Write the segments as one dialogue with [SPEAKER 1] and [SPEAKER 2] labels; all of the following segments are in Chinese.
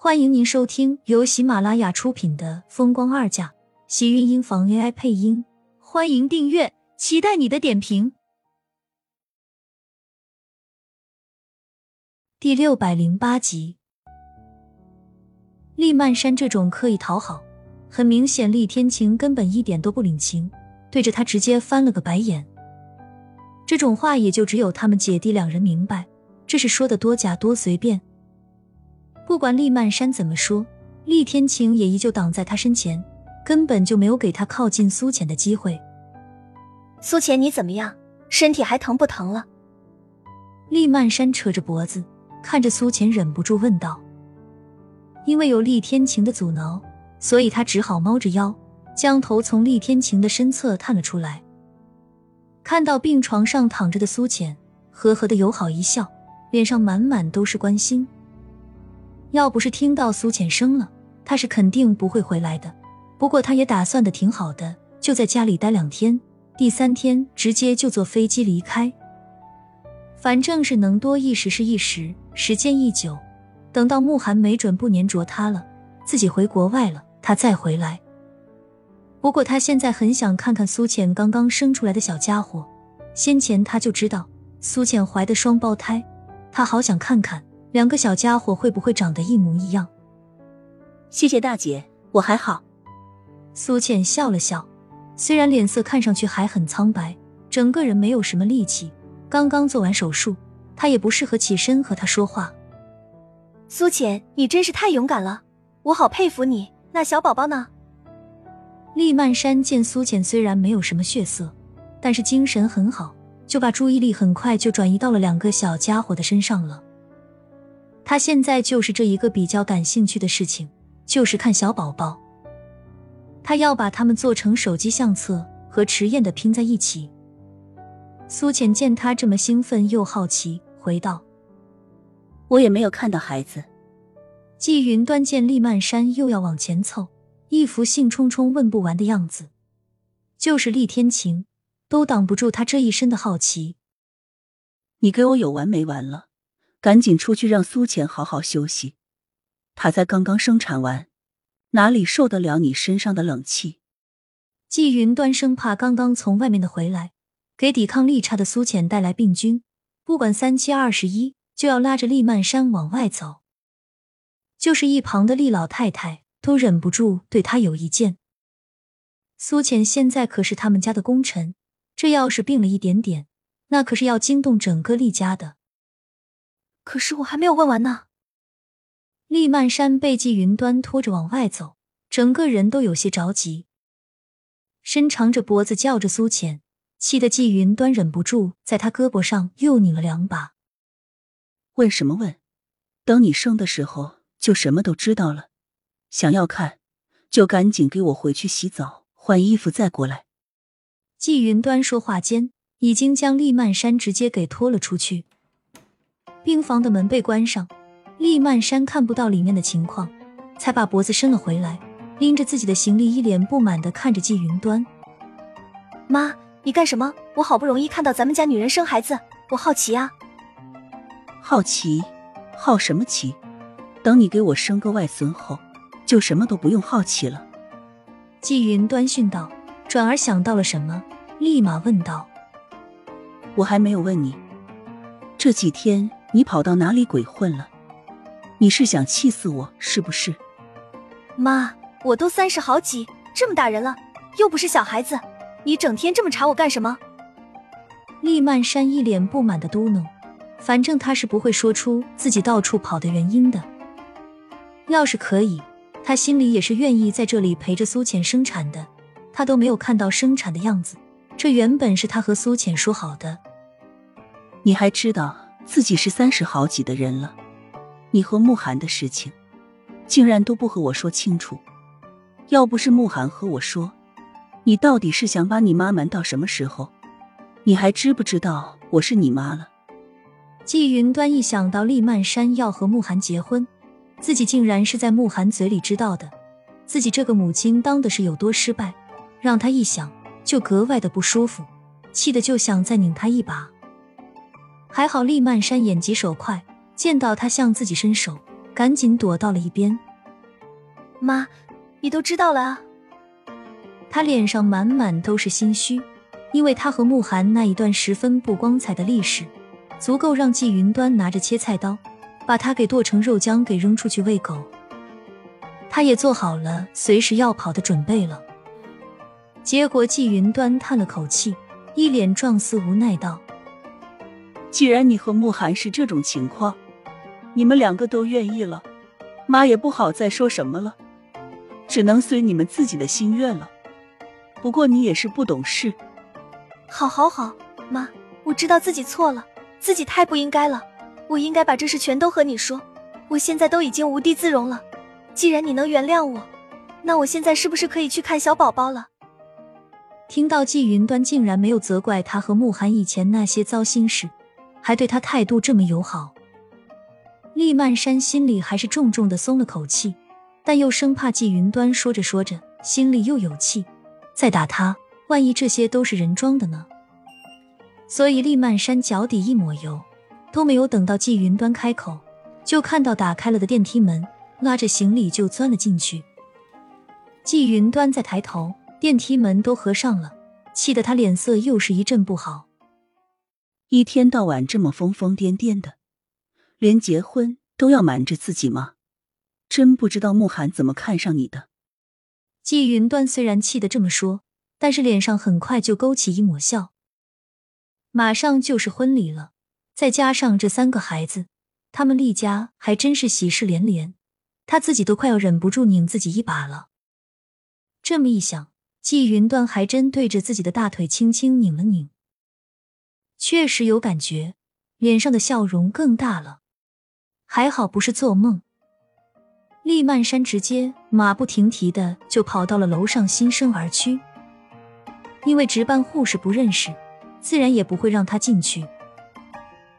[SPEAKER 1] 欢迎您收听由喜马拉雅出品的《风光二嫁》，喜运音房 AI 配音。欢迎订阅，期待你的点评。第六百零八集，厉曼山这种刻意讨好，很明显，厉天晴根本一点都不领情，对着他直接翻了个白眼。这种话也就只有他们姐弟两人明白，这是说的多假多随便。不管厉曼山怎么说，厉天晴也依旧挡在他身前，根本就没有给他靠近苏浅的机会。
[SPEAKER 2] 苏浅，你怎么样？身体还疼不疼了？
[SPEAKER 1] 厉曼山扯着脖子，看着苏浅，忍不住问道。因为有厉天晴的阻挠，所以他只好猫着腰，将头从厉天晴的身侧探了出来。看到病床上躺着的苏浅，呵呵的友好一笑，脸上满满都是关心。要不是听到苏浅生了，他是肯定不会回来的。不过他也打算的挺好的，就在家里待两天，第三天直接就坐飞机离开。反正是能多一时是一时，时间一久，等到慕寒没准不粘着他了，自己回国外了，他再回来。不过他现在很想看看苏浅刚刚生出来的小家伙，先前他就知道苏浅怀的双胞胎，他好想看看。两个小家伙会不会长得一模一样？
[SPEAKER 3] 谢谢大姐，我还好。
[SPEAKER 1] 苏倩笑了笑，虽然脸色看上去还很苍白，整个人没有什么力气。刚刚做完手术，她也不适合起身和他说话。
[SPEAKER 2] 苏浅，你真是太勇敢了，我好佩服你。那小宝宝呢？
[SPEAKER 1] 厉曼山见苏浅虽然没有什么血色，但是精神很好，就把注意力很快就转移到了两个小家伙的身上了。他现在就是这一个比较感兴趣的事情，就是看小宝宝。他要把他们做成手机相册和迟燕的拼在一起。苏浅见他这么兴奋又好奇，回道：“
[SPEAKER 3] 我也没有看到孩子。”
[SPEAKER 1] 季云端见厉曼山又要往前凑，一副兴冲冲问不完的样子，就是厉天晴都挡不住他这一身的好奇。
[SPEAKER 3] 你给我有完没完了？赶紧出去，让苏浅好好休息。她才刚刚生产完，哪里受得了你身上的冷气？
[SPEAKER 1] 季云端生怕刚刚从外面的回来，给抵抗力差的苏浅带来病菌，不管三七二十一，就要拉着厉曼山往外走。就是一旁的厉老太太都忍不住对他有意见。苏浅现在可是他们家的功臣，这要是病了一点点，那可是要惊动整个厉家的。
[SPEAKER 2] 可是我还没有问完呢。
[SPEAKER 1] 厉曼山被季云端拖着往外走，整个人都有些着急，伸长着脖子叫着苏浅，气得季云端忍不住在他胳膊上又拧了两把。
[SPEAKER 3] 问什么问？等你生的时候就什么都知道了。想要看，就赶紧给我回去洗澡换衣服再过来。
[SPEAKER 1] 季云端说话间，已经将厉曼山直接给拖了出去。病房的门被关上，厉曼山看不到里面的情况，才把脖子伸了回来，拎着自己的行李，一脸不满的看着季云端。
[SPEAKER 2] 妈，你干什么？我好不容易看到咱们家女人生孩子，我好奇啊。
[SPEAKER 3] 好奇？好什么奇？等你给我生个外孙后，就什么都不用好奇了。
[SPEAKER 1] 季云端训道，转而想到了什么，立马问道：“
[SPEAKER 3] 我还没有问你，这几天。”你跑到哪里鬼混了？你是想气死我是不是？
[SPEAKER 2] 妈，我都三十好几，这么大人了，又不是小孩子，你整天这么查我干什么？
[SPEAKER 1] 厉曼山一脸不满的嘟囔，反正他是不会说出自己到处跑的原因的。要是可以，他心里也是愿意在这里陪着苏浅生产的。他都没有看到生产的样子，这原本是他和苏浅说好的。
[SPEAKER 3] 你还知道？自己是三十好几的人了，你和慕寒的事情，竟然都不和我说清楚。要不是慕寒和我说，你到底是想把你妈瞒到什么时候？你还知不知道我是你妈了？
[SPEAKER 1] 季云端一想到厉曼山要和慕寒结婚，自己竟然是在慕寒嘴里知道的，自己这个母亲当的是有多失败，让他一想就格外的不舒服，气得就想再拧他一把。还好厉曼山眼疾手快，见到他向自己伸手，赶紧躲到了一边。
[SPEAKER 2] 妈，你都知道了啊？
[SPEAKER 1] 他脸上满满都是心虚，因为他和慕寒那一段十分不光彩的历史，足够让季云端拿着切菜刀把他给剁成肉浆，给扔出去喂狗。他也做好了随时要跑的准备了。结果季云端叹了口气，一脸状似无奈道：“
[SPEAKER 3] 既然你和慕寒是这种情况，你们两个都愿意了，妈也不好再说什么了，只能随你们自己的心愿了。不过你也是不懂事。”“
[SPEAKER 2] 好，好，好，妈，我知道自己错了，自己太不应该了，我应该把这事全都和你说。我现在都已经无地自容了，既然你能原谅我，那我现在是不是可以去看小宝宝了？”
[SPEAKER 1] 听到季云端竟然没有责怪他和慕寒以前那些糟心事，还对他态度这么友好，厉曼山心里还是重重的松了口气，但又生怕季云端说着说着心里又有气，再打他，万一这些都是人装的呢？所以厉曼山脚底一抹油，都没有等到季云端开口，就看到打开了的电梯门，拉着行李就钻了进去。季云端再抬头。电梯门都合上了，气得他脸色又是一阵不好。
[SPEAKER 3] 一天到晚这么疯疯癫癫的，连结婚都要瞒着自己吗？真不知道慕寒怎么看上你的。
[SPEAKER 1] 季云端虽然气得这么说，但是脸上很快就勾起一抹笑。马上就是婚礼了，再加上这三个孩子，他们厉家还真是喜事连连，他自己都快要忍不住拧自己一把了。这么一想。季云端还真对着自己的大腿轻轻拧了拧，确实有感觉，脸上的笑容更大了。还好不是做梦。厉曼山直接马不停蹄的就跑到了楼上，新生儿区。因为值班护士不认识，自然也不会让他进去。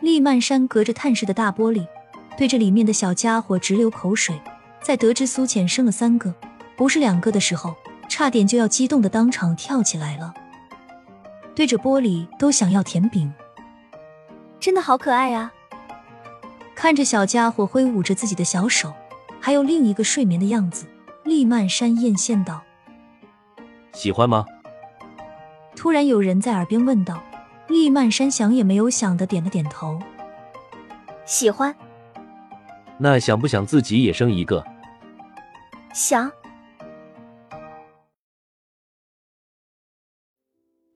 [SPEAKER 1] 厉曼山隔着探视的大玻璃，对着里面的小家伙直流口水。在得知苏浅生了三个，不是两个的时候。差点就要激动的当场跳起来了，对着玻璃都想要甜饼，
[SPEAKER 2] 真的好可爱啊！
[SPEAKER 1] 看着小家伙挥舞着自己的小手，还有另一个睡眠的样子，厉曼山艳羡道：“
[SPEAKER 4] 喜欢吗？”
[SPEAKER 1] 突然有人在耳边问道，厉曼山想也没有想的点了点头：“
[SPEAKER 2] 喜欢。”
[SPEAKER 4] 那想不想自己也生一个？
[SPEAKER 2] 想。